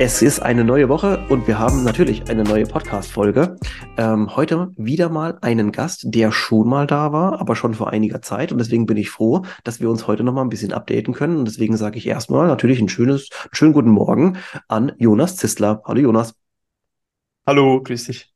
Es ist eine neue Woche und wir haben natürlich eine neue Podcast-Folge. Ähm, heute wieder mal einen Gast, der schon mal da war, aber schon vor einiger Zeit. Und deswegen bin ich froh, dass wir uns heute noch mal ein bisschen updaten können. Und deswegen sage ich erstmal natürlich ein schönes, schönen guten Morgen an Jonas Zistler. Hallo Jonas. Hallo, grüß dich.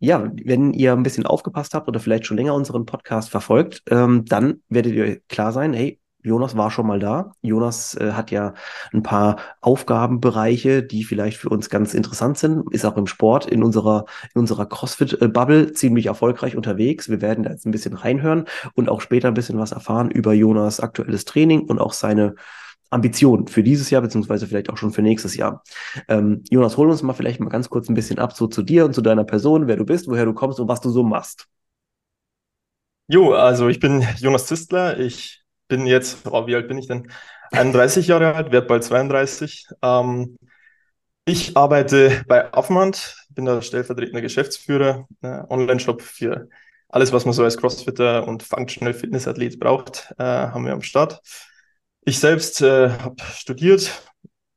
Ja, wenn ihr ein bisschen aufgepasst habt oder vielleicht schon länger unseren Podcast verfolgt, ähm, dann werdet ihr klar sein, hey, Jonas war schon mal da. Jonas äh, hat ja ein paar Aufgabenbereiche, die vielleicht für uns ganz interessant sind. Ist auch im Sport in unserer, in unserer CrossFit-Bubble ziemlich erfolgreich unterwegs. Wir werden da jetzt ein bisschen reinhören und auch später ein bisschen was erfahren über Jonas aktuelles Training und auch seine Ambitionen für dieses Jahr, beziehungsweise vielleicht auch schon für nächstes Jahr. Ähm, Jonas, hol uns mal vielleicht mal ganz kurz ein bisschen ab, so zu dir und zu deiner Person, wer du bist, woher du kommst und was du so machst. Jo, also ich bin Jonas Zistler. Ich bin jetzt, oh, wie alt bin ich denn? 31 Jahre alt, werde bald 32. Ähm, ich arbeite bei Affenhand, bin der stellvertretende Geschäftsführer, äh, Online-Shop für alles, was man so als Crossfitter und Functional Fitness Athlet braucht, äh, haben wir am Start. Ich selbst äh, habe studiert,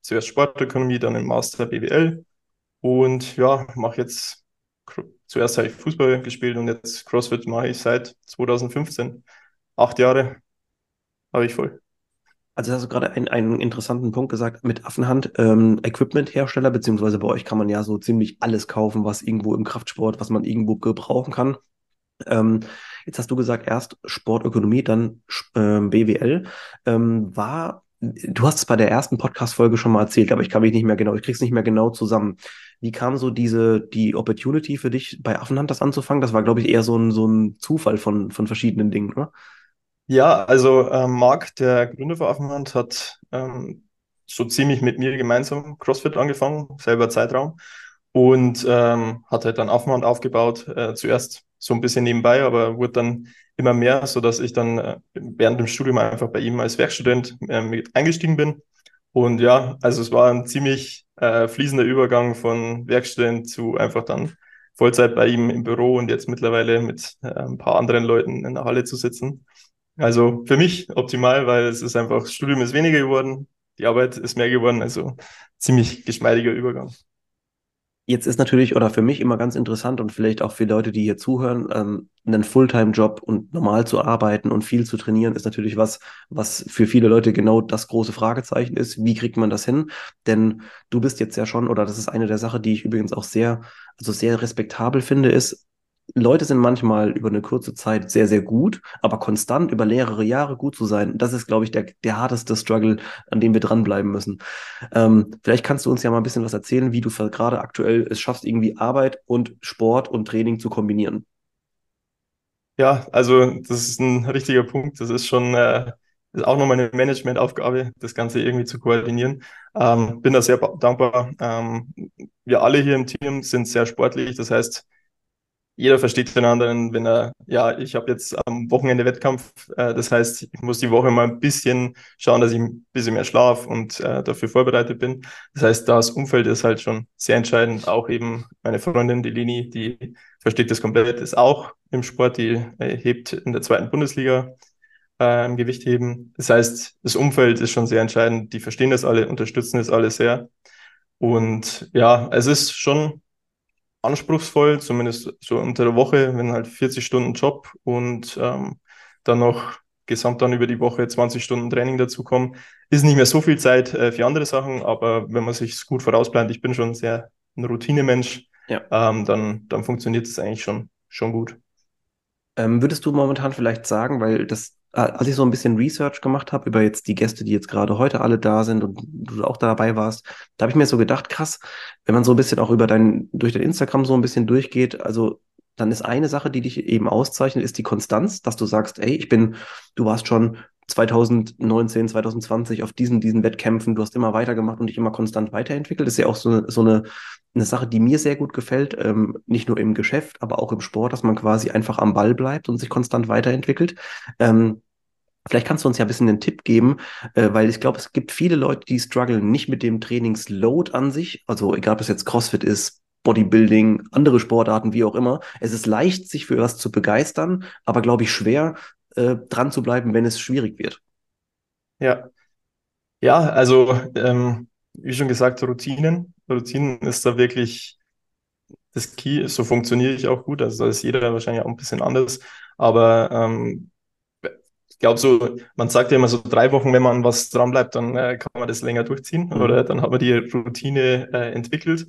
zuerst Sportökonomie, dann im Master BWL und ja, mache jetzt, zuerst habe ich Fußball gespielt und jetzt CrossFit mache ich seit 2015. Acht Jahre, habe ich voll. Also hast du gerade einen, einen interessanten Punkt gesagt mit Affenhand, ähm, Equipment-Hersteller, beziehungsweise bei euch kann man ja so ziemlich alles kaufen, was irgendwo im Kraftsport, was man irgendwo gebrauchen kann. Ähm, jetzt hast du gesagt, erst Sportökonomie, dann ähm, BWL. Ähm, war, du hast es bei der ersten Podcast-Folge schon mal erzählt, aber ich kann mich nicht mehr genau, ich krieg's nicht mehr genau zusammen. Wie kam so diese, die Opportunity für dich, bei Affenhand das anzufangen? Das war, glaube ich, eher so ein, so ein Zufall von, von verschiedenen Dingen, oder? Ja, also ähm, Marc, der Gründer von Affenhand, hat ähm, so ziemlich mit mir gemeinsam CrossFit angefangen, selber Zeitraum, und ähm, hat halt dann Affenhand aufgebaut, äh, zuerst so ein bisschen nebenbei, aber wurde dann immer mehr, so dass ich dann äh, während dem Studium einfach bei ihm als Werkstudent äh, mit eingestiegen bin. Und ja, also es war ein ziemlich äh, fließender Übergang von Werkstudent zu einfach dann Vollzeit bei ihm im Büro und jetzt mittlerweile mit äh, ein paar anderen Leuten in der Halle zu sitzen. Also für mich optimal, weil es ist einfach, das Studium ist weniger geworden, die Arbeit ist mehr geworden, also ziemlich geschmeidiger Übergang. Jetzt ist natürlich, oder für mich immer ganz interessant und vielleicht auch für Leute, die hier zuhören, ähm, einen Fulltime-Job und normal zu arbeiten und viel zu trainieren, ist natürlich was, was für viele Leute genau das große Fragezeichen ist. Wie kriegt man das hin? Denn du bist jetzt ja schon, oder das ist eine der Sachen, die ich übrigens auch sehr, also sehr respektabel finde, ist, Leute sind manchmal über eine kurze Zeit sehr, sehr gut, aber konstant über mehrere Jahre gut zu sein, das ist, glaube ich, der, der harteste Struggle, an dem wir dranbleiben müssen. Ähm, vielleicht kannst du uns ja mal ein bisschen was erzählen, wie du gerade aktuell es schaffst, irgendwie Arbeit und Sport und Training zu kombinieren. Ja, also das ist ein richtiger Punkt. Das ist schon äh, ist auch nochmal eine Managementaufgabe, das Ganze irgendwie zu koordinieren. Ähm, bin da sehr dankbar. Ähm, wir alle hier im Team sind sehr sportlich. Das heißt, jeder versteht den anderen, wenn er, ja, ich habe jetzt am Wochenende Wettkampf, äh, das heißt, ich muss die Woche mal ein bisschen schauen, dass ich ein bisschen mehr schlaf und äh, dafür vorbereitet bin. Das heißt, das Umfeld ist halt schon sehr entscheidend. Auch eben meine Freundin, die Lini, die versteht das komplett, ist auch im Sport, die äh, hebt in der zweiten Bundesliga äh, im Gewichtheben. Das heißt, das Umfeld ist schon sehr entscheidend. Die verstehen das alle, unterstützen das alle sehr. Und ja, es ist schon anspruchsvoll, zumindest so unter der Woche, wenn halt 40 Stunden Job und ähm, dann noch gesamt dann über die Woche 20 Stunden Training dazukommen. Ist nicht mehr so viel Zeit äh, für andere Sachen, aber wenn man sich gut vorausplant, ich bin schon sehr ein Routinemensch, ja. ähm, dann, dann funktioniert es eigentlich schon, schon gut. Ähm, würdest du momentan vielleicht sagen, weil das als ich so ein bisschen Research gemacht habe über jetzt die Gäste, die jetzt gerade heute alle da sind und du auch dabei warst, da habe ich mir so gedacht, krass, wenn man so ein bisschen auch über dein, durch dein Instagram so ein bisschen durchgeht, also dann ist eine Sache, die dich eben auszeichnet, ist die Konstanz, dass du sagst, ey, ich bin, du warst schon 2019, 2020 auf diesen, diesen Wettkämpfen, du hast immer weitergemacht und dich immer konstant weiterentwickelt. Das ist ja auch so, so eine, eine Sache, die mir sehr gut gefällt, ähm, nicht nur im Geschäft, aber auch im Sport, dass man quasi einfach am Ball bleibt und sich konstant weiterentwickelt. Ähm, Vielleicht kannst du uns ja ein bisschen einen Tipp geben, äh, weil ich glaube, es gibt viele Leute, die strugglen nicht mit dem Trainingsload an sich. Also egal, ob es jetzt CrossFit ist, Bodybuilding, andere Sportarten, wie auch immer. Es ist leicht, sich für was zu begeistern, aber glaube ich schwer, äh, dran zu bleiben, wenn es schwierig wird. Ja, ja, also ähm, wie schon gesagt, Routinen. Routinen ist da wirklich das Key. So funktioniere ich auch gut. Also da ist jeder wahrscheinlich auch ein bisschen anders. Aber ähm, glaube so, man sagt ja immer so drei Wochen, wenn man was dran bleibt, dann äh, kann man das länger durchziehen mhm. oder dann hat man die Routine äh, entwickelt.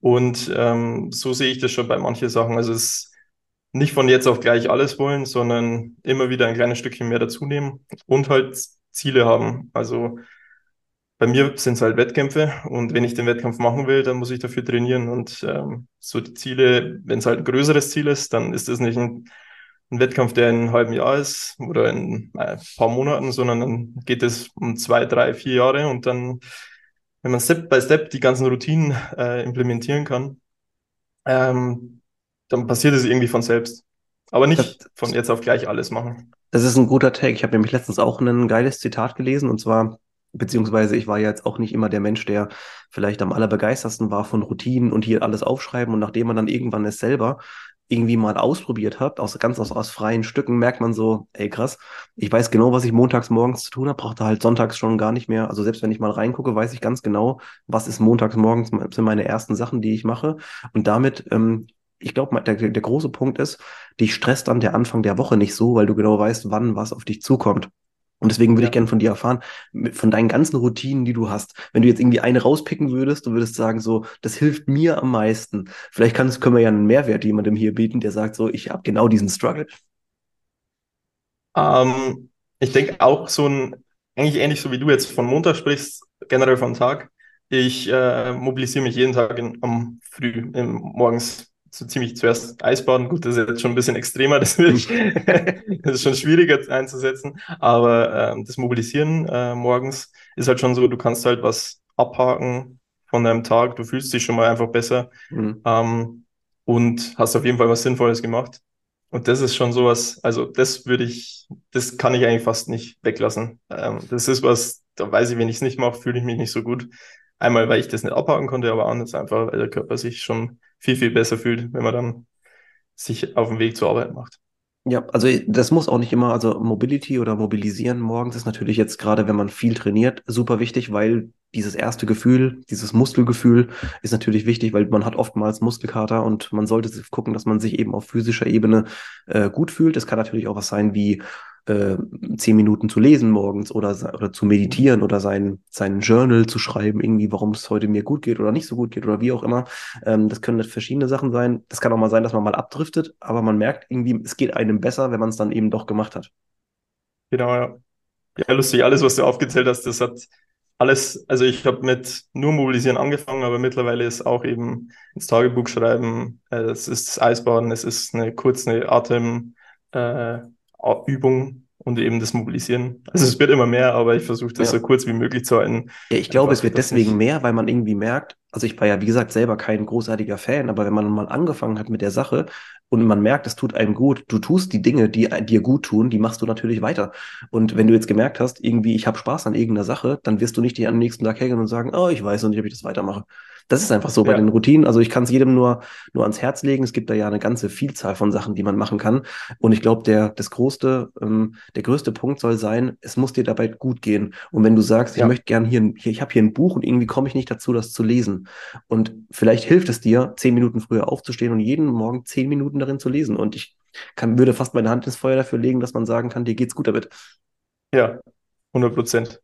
Und ähm, so sehe ich das schon bei manchen Sachen. Also es ist nicht von jetzt auf gleich alles wollen, sondern immer wieder ein kleines Stückchen mehr dazu nehmen und halt Ziele haben. Also bei mir sind es halt Wettkämpfe und wenn ich den Wettkampf machen will, dann muss ich dafür trainieren. Und ähm, so die Ziele, wenn es halt ein größeres Ziel ist, dann ist das nicht ein, ein Wettkampf, der in einem halben Jahr ist oder in äh, ein paar Monaten, sondern dann geht es um zwei, drei, vier Jahre und dann, wenn man Step by Step die ganzen Routinen äh, implementieren kann, ähm, dann passiert es irgendwie von selbst. Aber nicht von jetzt auf gleich alles machen. Das ist ein guter Take. Ich habe nämlich letztens auch ein geiles Zitat gelesen und zwar, beziehungsweise ich war ja jetzt auch nicht immer der Mensch, der vielleicht am allerbegeistersten war von Routinen und hier alles aufschreiben und nachdem man dann irgendwann es selber irgendwie mal ausprobiert hat, aus, ganz aus, aus freien Stücken, merkt man so, ey krass, ich weiß genau, was ich montags morgens zu tun habe, brauchte halt sonntags schon gar nicht mehr. Also selbst wenn ich mal reingucke, weiß ich ganz genau, was ist montags morgens, sind meine ersten Sachen, die ich mache. Und damit ähm, ich glaube, der, der große Punkt ist, dich stresst dann der Anfang der Woche nicht so, weil du genau weißt, wann was auf dich zukommt. Und deswegen würde ja. ich gerne von dir erfahren, von deinen ganzen Routinen, die du hast. Wenn du jetzt irgendwie eine rauspicken würdest, du würdest sagen, so, das hilft mir am meisten. Vielleicht kannst, können wir ja einen Mehrwert jemandem hier bieten, der sagt, so, ich habe genau diesen Struggle. Ähm, ich denke auch so ein, eigentlich ähnlich so wie du jetzt von Montag sprichst, generell vom Tag. Ich äh, mobilisiere mich jeden Tag in, am Früh, im, morgens so ziemlich zuerst Eisbaden. Gut, das ist jetzt schon ein bisschen extremer, das, ich, das ist schon schwieriger einzusetzen. Aber ähm, das Mobilisieren äh, morgens ist halt schon so, du kannst halt was abhaken von deinem Tag, du fühlst dich schon mal einfach besser mhm. ähm, und hast auf jeden Fall was Sinnvolles gemacht. Und das ist schon sowas, also das würde ich, das kann ich eigentlich fast nicht weglassen. Ähm, das ist was, da weiß ich, wenn ich es nicht mache, fühle ich mich nicht so gut. Einmal, weil ich das nicht abhaken konnte, aber anders einfach, weil der Körper sich schon viel, viel besser fühlt, wenn man dann sich auf den Weg zur Arbeit macht. Ja, also das muss auch nicht immer, also Mobility oder Mobilisieren morgens ist natürlich jetzt gerade, wenn man viel trainiert, super wichtig, weil dieses erste Gefühl, dieses Muskelgefühl ist natürlich wichtig, weil man hat oftmals Muskelkater und man sollte gucken, dass man sich eben auf physischer Ebene äh, gut fühlt. Es kann natürlich auch was sein wie äh, zehn Minuten zu lesen morgens oder, oder zu meditieren oder sein, sein Journal zu schreiben, irgendwie, warum es heute mir gut geht oder nicht so gut geht oder wie auch immer. Ähm, das können verschiedene Sachen sein. Das kann auch mal sein, dass man mal abdriftet, aber man merkt irgendwie, es geht einem besser, wenn man es dann eben doch gemacht hat. Genau, ja. Ja, lustig, alles, was du aufgezählt hast, das hat alles, also ich habe mit nur Mobilisieren angefangen, aber mittlerweile ist auch eben ins Tagebuch schreiben, äh, es ist das Eisbaden, es ist eine kurze Atem, äh, Übung und eben das Mobilisieren. Also es wird immer mehr, aber ich versuche das ja. so kurz wie möglich zu halten. Ja, ich glaube, es wird deswegen nicht. mehr, weil man irgendwie merkt, also ich war ja, wie gesagt, selber kein großartiger Fan, aber wenn man mal angefangen hat mit der Sache und man merkt, es tut einem gut, du tust die Dinge, die dir gut tun, die machst du natürlich weiter. Und wenn du jetzt gemerkt hast, irgendwie, ich habe Spaß an irgendeiner Sache, dann wirst du nicht die am nächsten Tag hängen und sagen, oh, ich weiß noch nicht, ob ich das weitermache. Das ist einfach so bei den Routinen. Also ich kann es jedem nur, nur ans Herz legen. Es gibt da ja eine ganze Vielzahl von Sachen, die man machen kann. Und ich glaube, der, das größte, ähm, der größte Punkt soll sein, es muss dir dabei gut gehen. Und wenn du sagst, ja. ich möchte gern hier, hier ich habe hier ein Buch und irgendwie komme ich nicht dazu, das zu lesen. Und vielleicht hilft es dir, zehn Minuten früher aufzustehen und jeden Morgen zehn Minuten darin zu lesen. Und ich kann, würde fast meine Hand ins Feuer dafür legen, dass man sagen kann, dir geht's gut damit. Ja, 100 Prozent.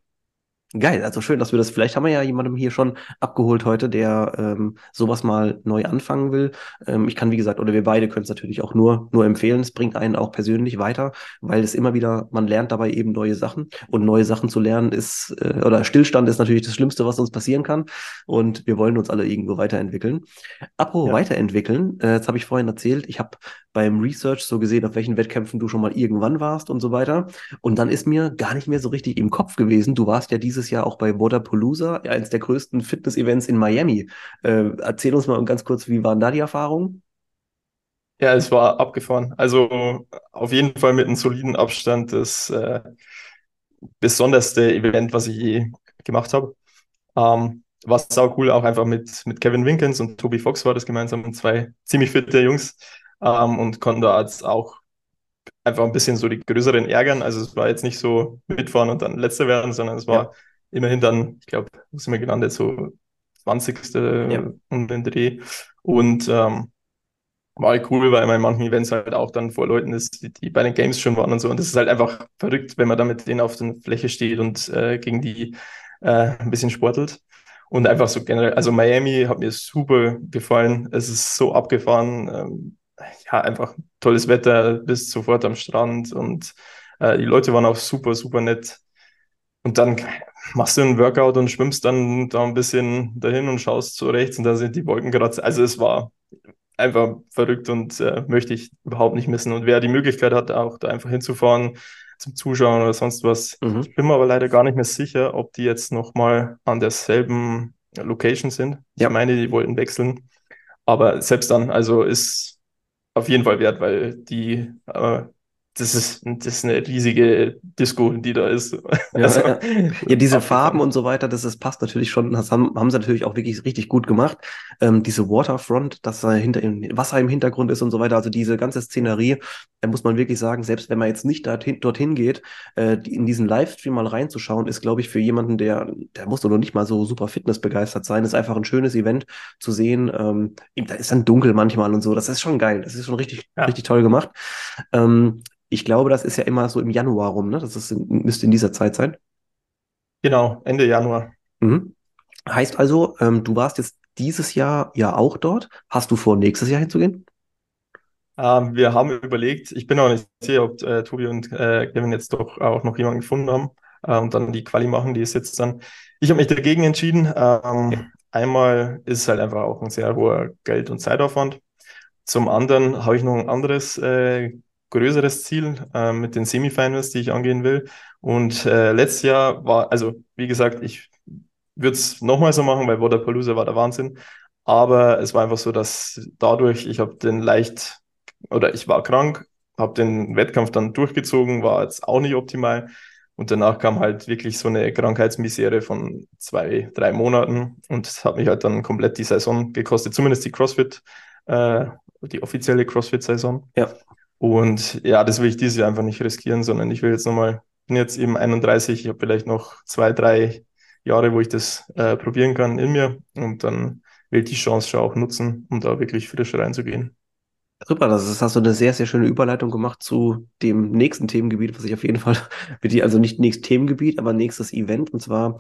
Geil, also schön, dass wir das, vielleicht haben wir ja jemandem hier schon abgeholt heute, der ähm, sowas mal neu anfangen will. Ähm, ich kann, wie gesagt, oder wir beide können es natürlich auch nur, nur empfehlen. Es bringt einen auch persönlich weiter, weil es immer wieder, man lernt dabei eben neue Sachen und neue Sachen zu lernen ist, äh, oder Stillstand ist natürlich das Schlimmste, was uns passieren kann und wir wollen uns alle irgendwo weiterentwickeln. Apropos Ja. weiterentwickeln, äh, jetzt habe ich vorhin erzählt, ich habe beim Research so gesehen, auf welchen Wettkämpfen du schon mal irgendwann warst und so weiter. Und dann ist mir gar nicht mehr so richtig im Kopf gewesen. Du warst ja dieses Jahr auch bei Wodapalooza, eines der größten Fitness-Events in Miami. Äh, erzähl uns mal ganz kurz, wie waren da die Erfahrungen? Ja, es war abgefahren. Also auf jeden Fall mit einem soliden Abstand das äh, besonderste Event, was ich je gemacht habe. Ähm, war sau cool, auch einfach mit, mit Kevin Winkens und Toby Fox war das gemeinsam zwei ziemlich fitte Jungs ähm, und konnten da jetzt auch einfach ein bisschen so die größeren ärgern. Also es war jetzt nicht so mitfahren und dann letzter werden, sondern es war Ja. Immerhin dann, ich glaube, wo sind wir gelandet, so 20. Ja. um den Dreh. Und ähm, war halt cool, weil man in manchen Events halt auch dann vor Leuten ist, die, die bei den Games schon waren und so. Und das ist halt einfach verrückt, wenn man da mit denen auf der Fläche steht und äh, gegen die äh, ein bisschen sportelt. Und einfach so generell, also Miami hat mir super gefallen. Es ist so abgefahren. Ähm, ja, einfach tolles Wetter, bist sofort am Strand und äh, die Leute waren auch super, super nett. Und dann machst du einen Workout und schwimmst dann da ein bisschen dahin und schaust so rechts und da sind die Wolken gerade. Also es war einfach verrückt und äh, möchte ich überhaupt nicht missen. Und wer die Möglichkeit hat, auch da einfach hinzufahren zum Zuschauen oder sonst was. Mhm. Ich bin mir aber leider gar nicht mehr sicher, ob die jetzt nochmal an derselben Location sind. Ich Ja. meine, die wollten wechseln. Aber selbst dann, also ist auf jeden Fall wert, weil die, äh, das ist, das ist eine riesige Disco, die da ist. Ja, Also, ja. Ja, diese. Farben und so weiter, das, das passt natürlich schon. Das haben, haben sie natürlich auch wirklich richtig gut gemacht. Ähm, diese Waterfront, dass da hinter im Wasser im Hintergrund ist und so weiter, also diese ganze Szenerie, da muss man wirklich sagen, selbst wenn man jetzt nicht dorthin, dorthin geht, äh, in diesen Livestream mal reinzuschauen, ist, glaube ich, für jemanden, der, der muss doch noch nicht mal so super fitnessbegeistert sein, ist einfach ein schönes Event zu sehen. Ähm, da ist dann dunkel manchmal und so. Das ist schon geil. Das ist schon richtig, Ja. richtig toll gemacht. Ähm, ich glaube, das ist ja immer so im Januar rum, ne? Das ist, müsste in dieser Zeit sein. Genau, Ende Januar. Mhm. Heißt also, ähm, du warst jetzt dieses Jahr ja auch dort. Hast du vor, nächstes Jahr hinzugehen? Ähm, wir haben überlegt, ich bin auch nicht sicher, ob äh, Tobi und äh, Kevin jetzt doch auch noch jemanden gefunden haben äh, und dann die Quali machen, die ist jetzt dann. Ich habe mich dagegen entschieden. Ähm, einmal ist es halt einfach auch ein sehr hoher Geld- und Zeitaufwand. Zum anderen habe ich noch ein anderes äh, größeres Ziel äh, mit den Semifinals, die ich angehen will. Und äh, letztes Jahr war, also wie gesagt, ich würde es nochmal so machen, weil Wodapalooza war der Wahnsinn. Aber es war einfach so, dass dadurch, ich habe den leicht, oder ich war krank, habe den Wettkampf dann durchgezogen, war jetzt auch nicht optimal. Und danach kam halt wirklich so eine Krankheitsmisere von zwei, drei Monaten. Und das hat mich halt dann komplett die Saison gekostet, zumindest die CrossFit, äh, die offizielle CrossFit-Saison. Ja. Und ja, das will ich dieses Jahr einfach nicht riskieren, sondern ich will jetzt nochmal, bin jetzt eben 31, ich habe vielleicht noch zwei, drei Jahre, wo ich das äh, probieren kann in mir und dann will ich die Chance schon auch nutzen, um da wirklich frisch reinzugehen. Super, das ist, hast du eine sehr, sehr schöne Überleitung gemacht zu dem nächsten Themengebiet, was ich auf jeden Fall mit dir, also nicht nächstes Themengebiet, aber nächstes Event. Und zwar,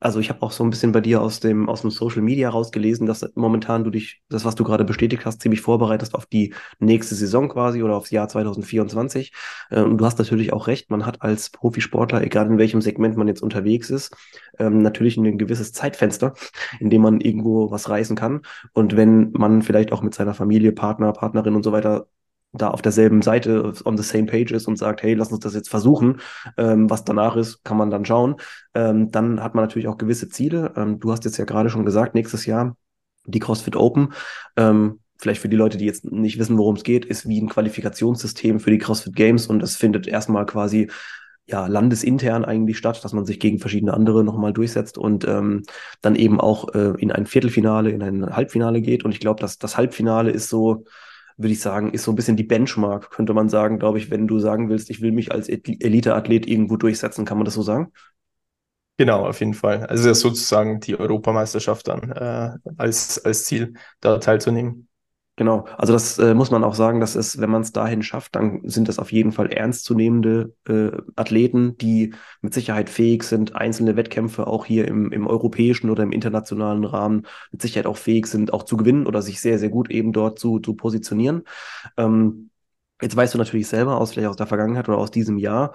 also ich habe auch so ein bisschen bei dir aus dem, aus dem Social Media rausgelesen, dass momentan du dich, das, was du gerade bestätigt hast, ziemlich vorbereitest auf die nächste Saison quasi oder aufs Jahr 2024. Äh, Und du hast natürlich auch recht, man hat als Profisportler, egal in welchem Segment man jetzt unterwegs ist, ähm, natürlich ein gewisses Zeitfenster, in dem man irgendwo was reißen kann. Und wenn man vielleicht auch mit seiner Familie, Partner, Partnerin und so weiter da auf derselben Seite on the same page ist und sagt, hey, lass uns das jetzt versuchen, ähm, was danach ist, kann man dann schauen. Ähm, dann hat man natürlich auch gewisse Ziele. Ähm, du hast jetzt ja gerade schon gesagt, nächstes Jahr die CrossFit Open. Ähm, vielleicht für die Leute, die jetzt nicht wissen, worum es geht, ist wie ein Qualifikationssystem für die CrossFit Games und das findet erstmal quasi ja, landesintern eigentlich statt, dass man sich gegen verschiedene andere nochmal durchsetzt und ähm, dann eben auch äh, in ein Viertelfinale, in ein Halbfinale geht. Und ich glaube, dass das Halbfinale ist so, würde ich sagen, ist so ein bisschen die Benchmark, könnte man sagen, glaube ich, wenn du sagen willst, ich will mich als Elite-Athlet irgendwo durchsetzen, kann man das so sagen? Genau, auf jeden Fall. Also ja sozusagen die Europameisterschaft dann äh, als, als Ziel, da teilzunehmen. Genau, also das äh, muss man auch sagen, dass es, wenn man es dahin schafft, dann sind das auf jeden Fall ernstzunehmende äh, Athleten, die mit Sicherheit fähig sind, einzelne Wettkämpfe auch hier im, im europäischen oder im internationalen Rahmen mit Sicherheit auch fähig sind, auch zu gewinnen oder sich sehr, sehr gut eben dort zu, zu positionieren. Ähm, jetzt weißt du natürlich selber aus, vielleicht aus der Vergangenheit oder aus diesem Jahr,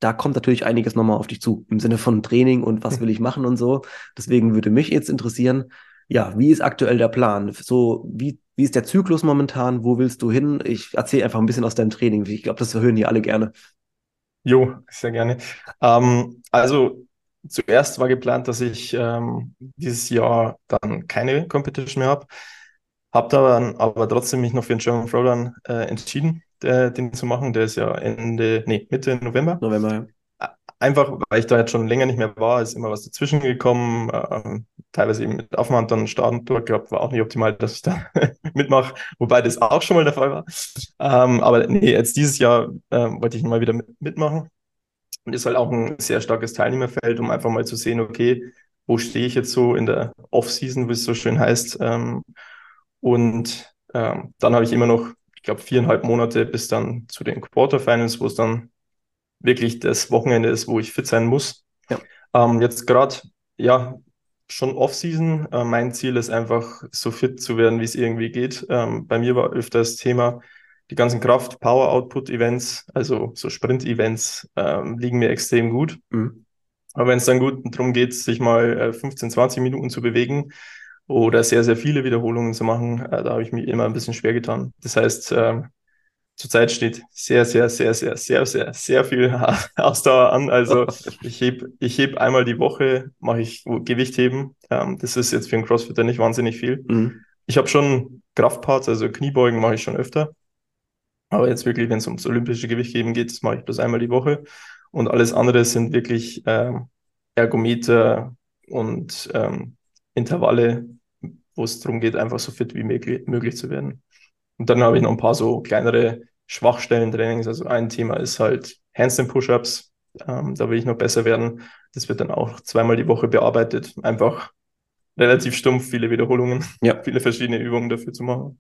da kommt natürlich einiges nochmal auf dich zu, im Sinne von Training und was will ich machen und so. Deswegen würde mich jetzt interessieren, ja, wie ist aktuell der Plan? So, wie, wie ist der Zyklus momentan? Wo willst du hin? Ich erzähle einfach ein bisschen aus deinem Training. Ich glaube, das hören die alle gerne. Jo, sehr gerne. Ähm, also zuerst war geplant, dass ich ähm, dieses Jahr dann keine Competition mehr habe. Habe dann aber trotzdem mich noch für den German Throwdown äh, entschieden, der, den zu machen. Der ist ja Ende, nee, Mitte November. November, ja. Einfach, weil ich da jetzt schon länger nicht mehr war, ist immer was dazwischen gekommen. Ähm, teilweise eben mit Aufwand dann starten dort gehabt, war auch nicht optimal, dass ich da mitmache, wobei das auch schon mal der Fall war. Ähm, aber nee, jetzt dieses Jahr ähm, wollte ich mal wieder mit, mitmachen. Und ist halt auch ein sehr starkes Teilnehmerfeld, um einfach mal zu sehen, okay, wo stehe ich jetzt so in der Off-Season, wie es so schön heißt. Ähm, und ähm, dann habe ich immer noch, ich glaube, viereinhalb Monate bis dann zu den Quarterfinals, wo es dann wirklich das Wochenende ist, wo ich fit sein muss. Ja. Ähm, jetzt gerade, ja, schon Off-Season. Äh, mein Ziel ist einfach, so fit zu werden, wie es irgendwie geht. Ähm, bei mir war öfter das Thema, die ganzen Kraft, Power Output Events, also so Sprint Events, ähm, liegen mir extrem gut. Mhm. Aber wenn es dann gut darum geht, sich mal äh, 15, 20 Minuten zu bewegen oder sehr, sehr viele Wiederholungen zu machen, äh, da habe ich mich immer ein bisschen schwer getan. Das heißt, äh, zurzeit steht sehr, sehr, sehr, sehr, sehr, sehr, sehr viel Ausdauer an. Also ich heb, ich heb einmal die Woche, mache ich Gewichtheben. Ähm, das ist jetzt für einen Crossfitter nicht wahnsinnig viel. Mhm. Ich habe schon Kraftparts, also Kniebeugen mache ich schon öfter. Aber jetzt wirklich, wenn es ums olympische Gewichtheben geht, das mache ich bloß einmal die Woche. Und alles andere sind wirklich ähm, Ergometer und ähm, Intervalle, wo es darum geht, einfach so fit wie möglich, möglich zu werden. Und dann habe ich noch ein paar so kleinere Schwachstellen-Trainings. Also ein Thema ist halt Handstand-Push-Ups. Ähm, da will ich noch besser werden. Das wird dann auch zweimal die Woche bearbeitet. Einfach relativ stumpf, viele Wiederholungen, ja. viele verschiedene Übungen dafür zu machen.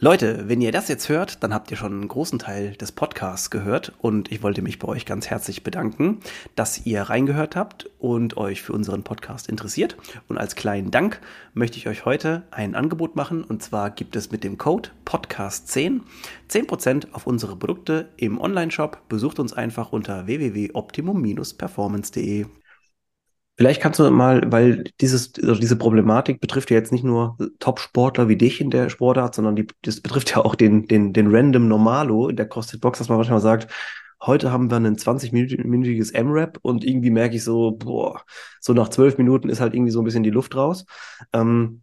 Leute, wenn ihr das jetzt hört, dann habt ihr schon einen großen Teil des Podcasts gehört und ich wollte mich bei euch ganz herzlich bedanken, dass ihr reingehört habt und euch für unseren Podcast interessiert. Und als kleinen Dank möchte ich euch heute ein Angebot machen und zwar gibt es mit dem Code Podcast10 10% auf unsere Produkte im Online-Shop. Besucht uns einfach unter www.optimum-performance.de. Vielleicht kannst du mal, weil dieses, also diese Problematik betrifft ja jetzt nicht nur Top-Sportler wie dich in der Sportart, sondern die, das betrifft ja auch den, den, den Random Normalo in der CrossFit Box, dass man manchmal sagt, heute haben wir ein 20-minütiges M-Rap und irgendwie merke ich so, boah, so nach zwölf Minuten ist halt irgendwie so ein bisschen die Luft raus. Ähm,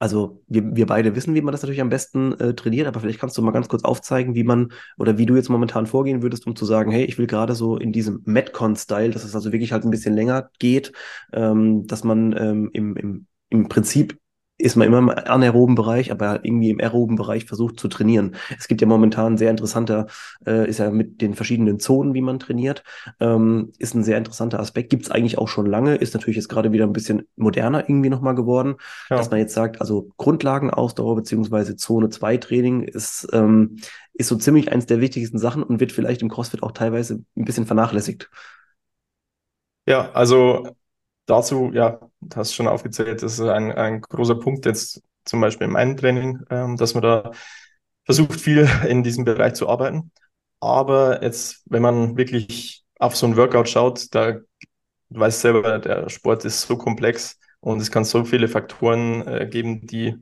also wir, wir beide wissen, wie man das natürlich am besten äh, trainiert, aber vielleicht kannst du mal ganz kurz aufzeigen, wie man oder wie du jetzt momentan vorgehen würdest, um zu sagen, hey, ich will gerade so in diesem Metcon-Style, dass es also wirklich halt ein bisschen länger geht, ähm, dass man ähm, im, im, im Prinzip ist man immer im anaeroben Bereich, aber irgendwie im aeroben Bereich versucht zu trainieren. Es gibt ja momentan sehr interessanter, äh, ist ja mit den verschiedenen Zonen, wie man trainiert, ähm, ist ein sehr interessanter Aspekt. Gibt es eigentlich auch schon lange, ist natürlich jetzt gerade wieder ein bisschen moderner irgendwie nochmal geworden, ja. dass man jetzt sagt, also Grundlagenausdauer beziehungsweise Zone 2 Training ist, ähm, ist so ziemlich eins der wichtigsten Sachen und wird vielleicht im CrossFit auch teilweise ein bisschen vernachlässigt. Ja, also dazu, ja, du hast schon aufgezählt, das ist ein, ein großer Punkt jetzt zum Beispiel in meinem Training, ähm, dass man da versucht, viel in diesem Bereich zu arbeiten. Aber jetzt, wenn man wirklich auf so ein Workout schaut, da du weißt selber, der Sport ist so komplex und es kann so viele Faktoren äh, geben, die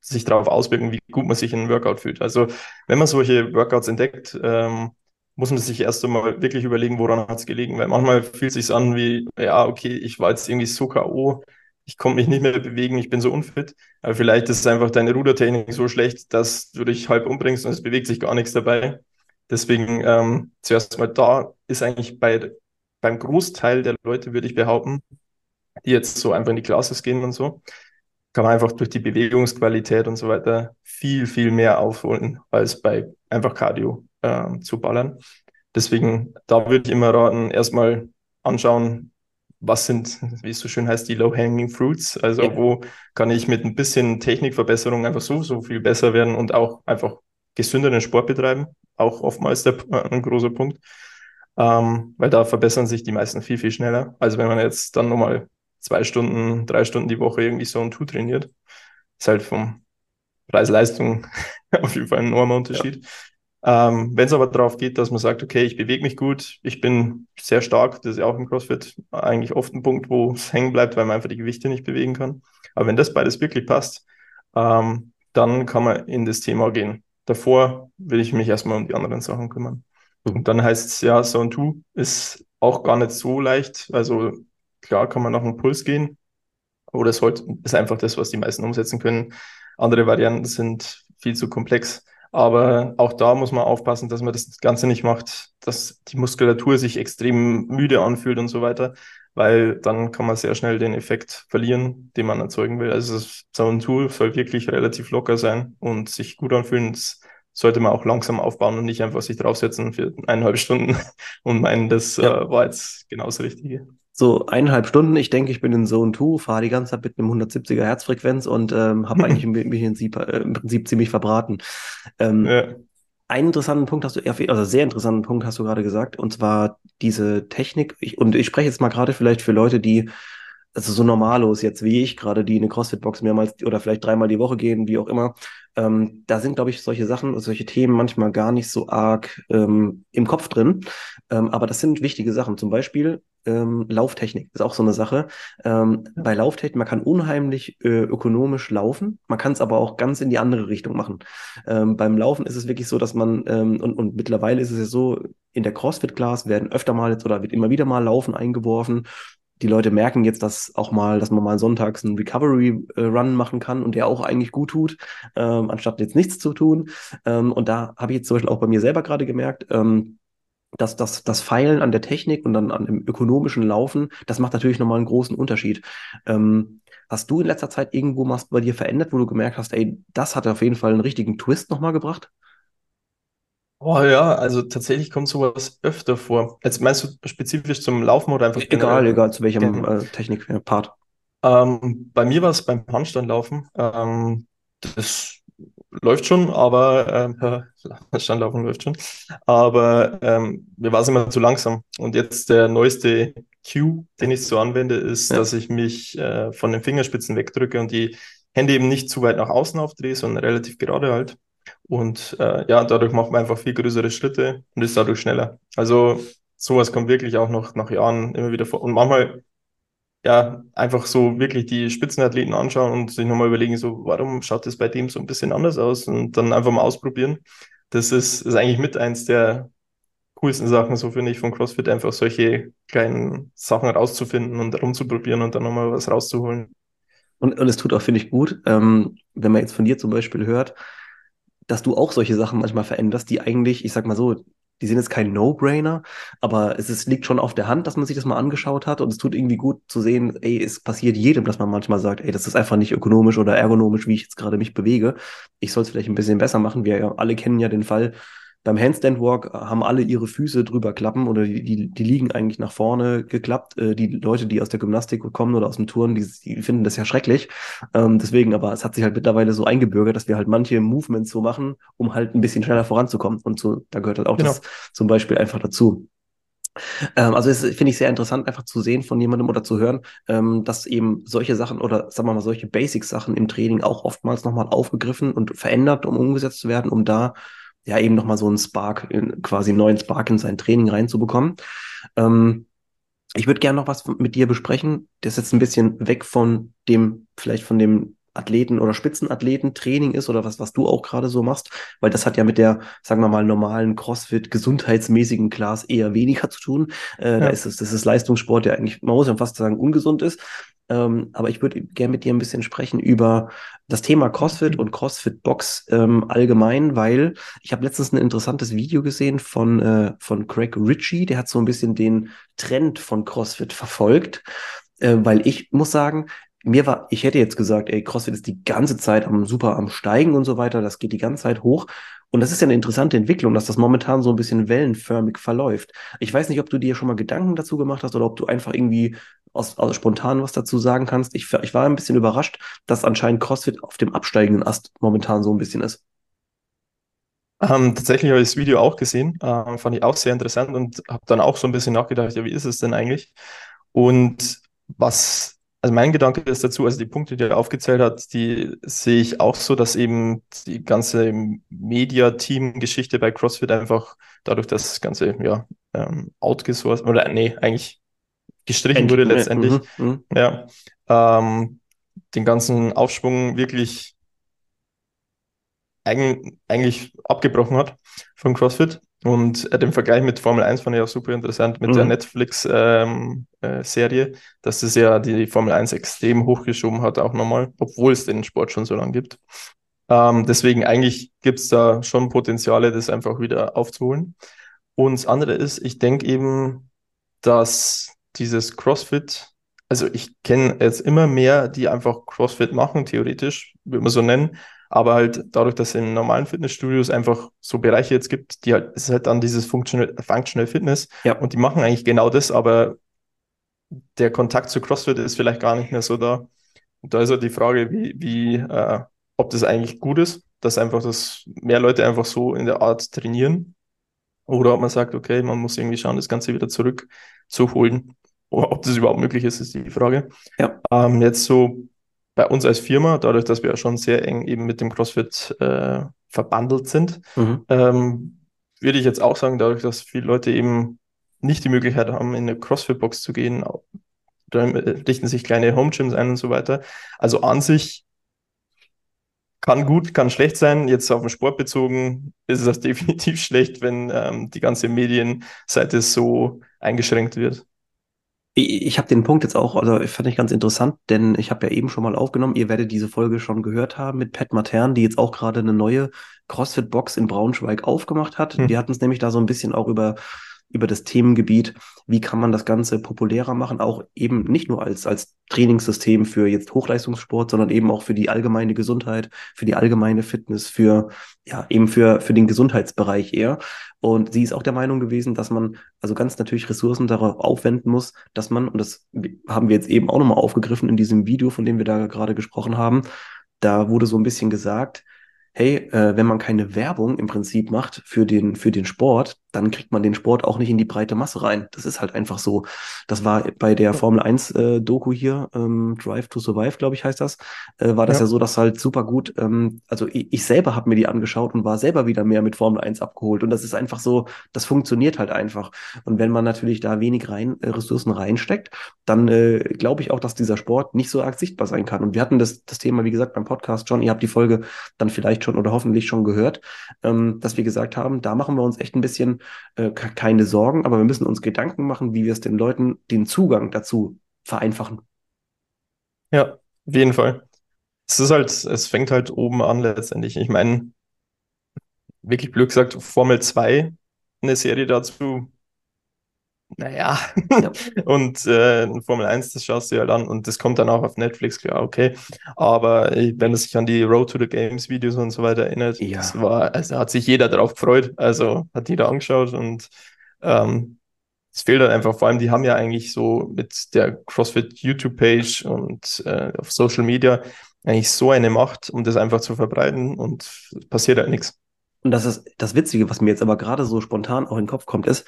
sich darauf auswirken, wie gut man sich in einem Workout fühlt. Also wenn man solche Workouts entdeckt, ähm, muss man sich erst einmal wirklich überlegen, woran hat es gelegen. Weil manchmal fühlt es sich an wie, ja, okay, ich war jetzt irgendwie so K.O., ich konnte mich nicht mehr bewegen, ich bin so unfit. Aber vielleicht ist einfach deine Rudertechnik so schlecht, dass du dich halb umbringst und es bewegt sich gar nichts dabei. Deswegen ähm, zuerst mal da ist eigentlich bei, beim Großteil der Leute, würde ich behaupten, die jetzt so einfach in die Classes gehen und so, kann man einfach durch die Bewegungsqualität und so weiter viel, viel mehr aufholen als bei einfach Cardio äh, zu ballern. Deswegen, da würde ich immer raten, erstmal anschauen, was sind, wie es so schön heißt, die Low-Hanging Fruits? Also ja. wo kann ich mit ein bisschen Technikverbesserung einfach so, so viel besser werden und auch einfach gesünderen Sport betreiben? Auch oftmals der, äh, ein großer Punkt. Ähm, weil da verbessern sich die meisten viel, viel schneller. Also wenn man jetzt dann nochmal zwei Stunden, drei Stunden die Woche irgendwie so ein Two trainiert, ist halt vom Preis-Leistung auf jeden Fall ein enormer Unterschied. Ja. Ähm, Wenn es aber darauf geht, dass man sagt, okay, ich bewege mich gut, ich bin sehr stark, das ist ja auch im CrossFit eigentlich oft ein Punkt, wo es hängen bleibt, weil man einfach die Gewichte nicht bewegen kann. Aber wenn das beides wirklich passt, ähm, dann kann man in das Thema gehen. Davor will ich mich erstmal um die anderen Sachen kümmern. Und dann heißt es ja, Zone 2 ist auch gar nicht so leicht. Also klar kann man nach einem Puls gehen, aber das ist einfach das, was die meisten umsetzen können. Andere Varianten sind viel zu komplex. Aber auch da muss man aufpassen, dass man das Ganze nicht macht, dass die Muskulatur sich extrem müde anfühlt und so weiter, weil dann kann man sehr schnell den Effekt verlieren, den man erzeugen will. Also so ein Tool soll wirklich relativ locker sein und sich gut anfühlen. Das sollte man auch langsam aufbauen und nicht einfach sich draufsetzen für eineinhalb Stunden und meinen, das ja. äh, war jetzt genau das Richtige so eineinhalb Stunden. Ich denke, ich bin in Zone 2, fahre die ganze Zeit mit einem 170er Herzfrequenz und ähm, habe eigentlich mich im Prinzip, äh, im Prinzip ziemlich verbraten. Ähm, ja. Einen interessanten Punkt hast du, also sehr interessanten Punkt hast du gerade gesagt, und zwar diese Technik. Ich, und ich spreche jetzt mal gerade vielleicht für Leute, die also so normalos jetzt wie ich gerade, die in eine CrossFit-Box mehrmals oder vielleicht dreimal die Woche gehen, wie auch immer, ähm, da sind, glaube ich, solche Sachen, solche Themen manchmal gar nicht so arg ähm, im Kopf drin. Ähm, aber das sind wichtige Sachen. Zum Beispiel ähm, Lauftechnik ist auch so eine Sache. Ähm, ja. Bei Lauftechnik, man kann unheimlich äh, ökonomisch laufen, man kann es aber auch ganz in die andere Richtung machen. Ähm, beim Laufen ist es wirklich so, dass man, ähm, und, und mittlerweile ist es ja so, in der CrossFit-Class werden öfter mal jetzt oder wird immer wieder mal Laufen eingeworfen die Leute merken jetzt, dass auch mal, dass man mal sonntags einen Recovery-Run machen kann und der auch eigentlich gut tut, ähm, anstatt jetzt nichts zu tun. Ähm, und da habe ich jetzt zum Beispiel auch bei mir selber gerade gemerkt, ähm, dass das, das Feilen an der Technik und dann an dem ökonomischen Laufen, das macht natürlich nochmal einen großen Unterschied. Ähm, hast du in letzter Zeit irgendwo was bei dir verändert, wo du gemerkt hast, ey, das hat auf jeden Fall einen richtigen Twist nochmal gebracht? Oh ja, also tatsächlich kommt sowas öfter vor. Jetzt meinst du spezifisch zum Laufen oder einfach Egal, generell? egal, zu welchem äh, Technik-Part. Ähm, bei mir war es beim Handstandlaufen. Ähm, das läuft schon, aber ähm, Standlaufen läuft schon. Aber ähm, mir war es immer zu langsam. Und jetzt der neueste Cue, den ich so anwende, ist, ja. dass ich mich äh, von den Fingerspitzen wegdrücke und die Hände eben nicht zu weit nach außen aufdrehe, sondern relativ gerade halt. Und äh, ja, dadurch macht man einfach viel größere Schritte und ist dadurch schneller. Also sowas kommt wirklich auch noch nach Jahren immer wieder vor. Und manchmal ja einfach so wirklich die Spitzenathleten anschauen und sich nochmal überlegen, so, warum schaut das bei dem so ein bisschen anders aus? Und dann einfach mal ausprobieren. Das ist, ist eigentlich mit eins der coolsten Sachen, so finde ich, von CrossFit, einfach solche kleinen Sachen rauszufinden und rumzuprobieren und dann nochmal was rauszuholen. Und, und es tut auch, finde ich, gut, ähm, wenn man jetzt von dir zum Beispiel hört, dass du auch solche Sachen manchmal veränderst, die eigentlich, ich sag mal so, die sind jetzt kein No-Brainer, aber es ist, liegt schon auf der Hand, dass man sich das mal angeschaut hat und es tut irgendwie gut zu sehen, ey, es passiert jedem, dass man manchmal sagt, ey, das ist einfach nicht ökonomisch oder ergonomisch, wie ich jetzt gerade mich bewege. Ich soll es vielleicht ein bisschen besser machen. Wir alle kennen ja den Fall, beim Handstand Walk haben alle ihre Füße drüber klappen oder die, die, die liegen eigentlich nach vorne geklappt. Äh, die Leute, die aus der Gymnastik kommen oder aus dem Turnen, die, die finden das ja schrecklich. Ähm, deswegen, aber es hat sich halt mittlerweile so eingebürgert, dass wir halt manche Movements so machen, um halt ein bisschen schneller voranzukommen. Und so, da gehört halt auch genau. das zum Beispiel einfach dazu. Ähm, also es finde ich sehr interessant, einfach zu sehen von jemandem oder zu hören, ähm, dass eben solche Sachen oder sagen wir mal solche Basic-Sachen im Training auch oftmals nochmal aufgegriffen und verändert, um umgesetzt zu werden, um da ja eben nochmal so einen Spark, in, quasi einen neuen Spark in sein Training reinzubekommen. Ähm, ich würde gerne noch was mit dir besprechen. Das ist jetzt ein bisschen weg von dem, vielleicht von dem Athleten- oder Spitzenathleten-Training ist oder was, was du auch gerade so machst, weil das hat ja mit der, sagen wir mal, normalen CrossFit, gesundheitsmäßigen Class eher weniger zu tun. Äh, ja. Da ist es, das ist Leistungssport, der eigentlich, man muss ja fast sagen, ungesund ist. Ähm, aber ich würde gerne mit dir ein bisschen sprechen über das Thema CrossFit und CrossFit Box ähm, allgemein, weil ich habe letztens ein interessantes Video gesehen von, äh, von Craig Ritchie, der hat so ein bisschen den Trend von CrossFit verfolgt, äh, weil ich muss sagen, mir war, ich hätte jetzt gesagt, ey, CrossFit ist die ganze Zeit am super am Steigen und so weiter, das geht die ganze Zeit hoch. Und das ist ja eine interessante Entwicklung, dass das momentan so ein bisschen wellenförmig verläuft. Ich weiß nicht, ob du dir schon mal Gedanken dazu gemacht hast oder ob du einfach irgendwie aus, aus spontan was dazu sagen kannst. Ich, ich war ein bisschen überrascht, dass anscheinend CrossFit auf dem absteigenden Ast momentan so ein bisschen ist. Ähm, tatsächlich habe ich das Video auch gesehen, ähm, fand ich auch sehr interessant und habe dann auch so ein bisschen nachgedacht, ja, wie ist es denn eigentlich? Und was, also mein Gedanke ist dazu, also die Punkte, die er aufgezählt hat, die sehe ich auch so, dass eben die ganze Media-Team-Geschichte bei CrossFit einfach dadurch, dass das Ganze, ja, ähm, outgesourced, oder nee, eigentlich gestrichen End, wurde letztendlich, mhm, mhm. ja, ähm, den ganzen Aufschwung wirklich eigentlich abgebrochen hat von CrossFit. Und äh, den Vergleich mit Formel 1 fand ich auch super interessant mit mhm. der Netflix-Serie, ähm, äh, dass das ja die Formel 1 extrem hochgeschoben hat, auch nochmal, obwohl es den Sport schon so lange gibt. Ähm, deswegen eigentlich gibt es da schon Potenziale, das einfach wieder aufzuholen. Und das andere ist, ich denke eben, dass dieses CrossFit, also ich kenne jetzt immer mehr, die einfach CrossFit machen, theoretisch, würde man so nennen, aber halt dadurch, dass es in normalen Fitnessstudios einfach so Bereiche jetzt gibt, die halt, es ist halt dann dieses Functional, Functional Fitness ja. und die machen eigentlich genau das, aber der Kontakt zu CrossFit ist vielleicht gar nicht mehr so da. Und da ist halt die Frage, wie, wie äh, ob das eigentlich gut ist, dass einfach das mehr Leute einfach so in der Art trainieren. Oder ob man sagt, okay, man muss irgendwie schauen, das Ganze wieder zurückzuholen. Oder ob das überhaupt möglich ist, ist die Frage. Ja. Ähm, jetzt so bei uns als Firma, dadurch, dass wir ja schon sehr eng eben mit dem CrossFit äh, verbandelt sind, mhm. ähm, würde ich jetzt auch sagen, dadurch, dass viele Leute eben nicht die Möglichkeit haben, in eine CrossFit-Box zu gehen, da richten sich kleine Home-Gyms ein und so weiter. Also an sich kann gut, kann schlecht sein. Jetzt auf den Sport bezogen ist es definitiv schlecht, wenn ähm, die ganze Medienseite so eingeschränkt wird. Ich, ich habe den Punkt jetzt auch, also fand ich ganz interessant, denn ich habe ja eben schon mal aufgenommen, ihr werdet diese Folge schon gehört haben mit Pat Matern, die jetzt auch gerade eine neue CrossFit-Box in Braunschweig aufgemacht hat. Hm. Wir hatten es nämlich da so ein bisschen auch über über das Themengebiet, wie kann man das Ganze populärer machen, auch eben nicht nur als, als Trainingssystem für jetzt Hochleistungssport, sondern eben auch für die allgemeine Gesundheit, für die allgemeine Fitness, für, ja, eben für, für den Gesundheitsbereich eher. Und sie ist auch der Meinung gewesen, dass man also ganz natürlich Ressourcen darauf aufwenden muss, dass man, und das haben wir jetzt eben auch nochmal aufgegriffen in diesem Video, von dem wir da gerade gesprochen haben, da wurde so ein bisschen gesagt, hey, äh, wenn man keine Werbung im Prinzip macht für den, für den Sport, dann kriegt man den Sport auch nicht in die breite Masse rein. Das ist halt einfach so. Das war bei der Formel 1 äh, Doku hier, ähm, Drive to Survive, glaube ich, heißt das, äh, war das ja. ja so, dass halt super gut, ähm, also ich, ich selber habe mir die angeschaut und war selber wieder mehr mit Formel 1 abgeholt. Und das ist einfach so, das funktioniert halt einfach. Und wenn man natürlich da wenig rein, äh, Ressourcen reinsteckt, dann äh, glaube ich auch, dass dieser Sport nicht so arg sichtbar sein kann. Und wir hatten das, das Thema, wie gesagt, beim Podcast schon, ihr habt die Folge dann vielleicht schon oder hoffentlich schon gehört, ähm, dass wir gesagt haben, da machen wir uns echt ein bisschen äh, keine Sorgen, aber wir müssen uns Gedanken machen, wie wir es den Leuten den Zugang dazu vereinfachen. Ja, auf jeden Fall. Es ist halt, es fängt halt oben an letztendlich. Ich meine, wirklich blöd gesagt, Formel 2, eine Serie dazu, naja, ja. und äh, Formel 1, das schaust du ja halt an und das kommt dann auch auf Netflix, klar, okay. Aber wenn es sich an die Road to the Games Videos und so weiter erinnert, ja. das war, also hat sich jeder darauf gefreut, also hat jeder angeschaut und ähm, es fehlt halt einfach, vor allem, die haben ja eigentlich so mit der CrossFit YouTube-Page und äh, auf Social Media eigentlich so eine Macht, um das einfach zu verbreiten und passiert halt nichts. Und das ist das Witzige, was mir jetzt aber gerade so spontan auch in den Kopf kommt, ist,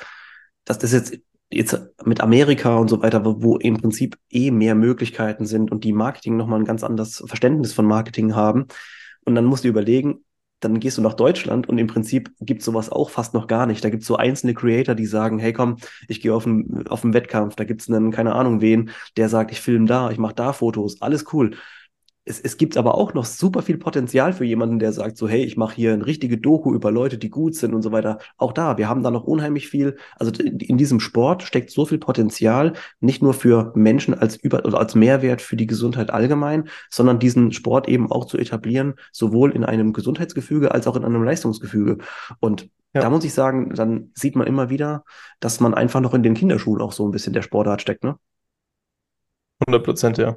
dass das jetzt jetzt mit Amerika und so weiter, wo, im Prinzip eh mehr Möglichkeiten sind und die Marketing nochmal ein ganz anderes Verständnis von Marketing haben. Und dann musst du überlegen, dann gehst du nach Deutschland und im Prinzip gibt sowas auch fast noch gar nicht. Da gibt es so einzelne Creator, die sagen, hey komm, ich gehe auf einen, auf Wettkampf, da gibt es einen, keine Ahnung wen, der sagt, ich filme da, ich mache da Fotos, alles cool es, es gibt aber auch noch super viel Potenzial für jemanden, der sagt so, hey, ich mache hier eine richtige Doku über Leute, die gut sind und so weiter. Auch da, wir haben da noch unheimlich viel, also in, diesem Sport steckt so viel Potenzial, nicht nur für Menschen als über oder als Mehrwert für die Gesundheit allgemein, sondern diesen Sport eben auch zu etablieren, sowohl in einem Gesundheitsgefüge als auch in einem Leistungsgefüge. Und ja. da muss ich sagen, dann sieht man immer wieder, dass man einfach noch in den Kinderschuhen auch so ein bisschen der Sportart steckt, ne? 100 Prozent, ja.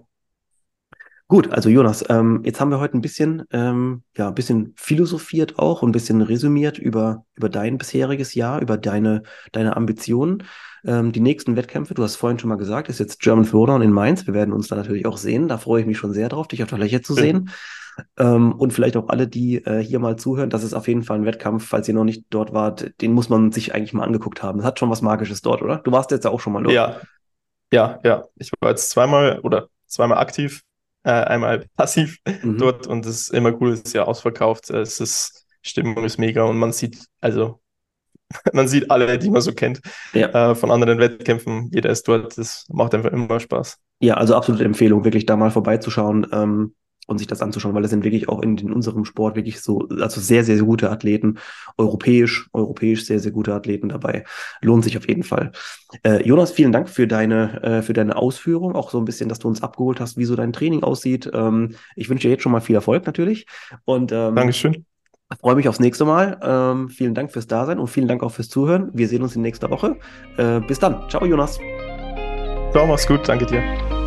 Gut, also Jonas, ähm, jetzt haben wir heute ein bisschen, ähm, ja, ein bisschen philosophiert auch und ein bisschen resümiert über, über dein bisheriges Jahr, über deine, deine Ambitionen. Ähm, die nächsten Wettkämpfe, du hast vorhin schon mal gesagt, ist jetzt German Throwdown in Mainz. Wir werden uns da natürlich auch sehen. Da freue ich mich schon sehr drauf, dich auf der Fläche zu sehen. Ähm, und vielleicht auch alle, die äh, hier mal zuhören, das ist auf jeden Fall ein Wettkampf, falls ihr noch nicht dort wart, den muss man sich eigentlich mal angeguckt haben. Das hat schon was Magisches dort, oder? Du warst jetzt ja auch schon mal dort. Ja, ja, ja. Ich war jetzt zweimal oder zweimal aktiv äh, einmal passiv mhm. dort und es ist immer cool, es ist ja ausverkauft, es ist, Stimmung ist mega und man sieht, also man sieht alle, die man so kennt, ja. äh, von anderen Wettkämpfen, jeder ist dort, das macht einfach immer Spaß. Ja, also absolute Empfehlung, wirklich da mal vorbeizuschauen. Ähm, und sich das anzuschauen, weil es sind wirklich auch in, in, unserem Sport wirklich so, also sehr, sehr gute Athleten, europäisch, europäisch sehr, sehr gute Athleten dabei. Lohnt sich auf jeden Fall. Äh, Jonas, vielen Dank für deine, äh, für deine Ausführung, auch so ein bisschen, dass du uns abgeholt hast, wie so dein Training aussieht. Ähm, ich wünsche dir jetzt schon mal viel Erfolg natürlich. Und ähm, Dankeschön. Freue mich aufs nächste Mal. Ähm, vielen Dank fürs Dasein und vielen Dank auch fürs Zuhören. Wir sehen uns in nächster Woche. Äh, bis dann. Ciao, Jonas. Ciao, mach's gut. Danke dir.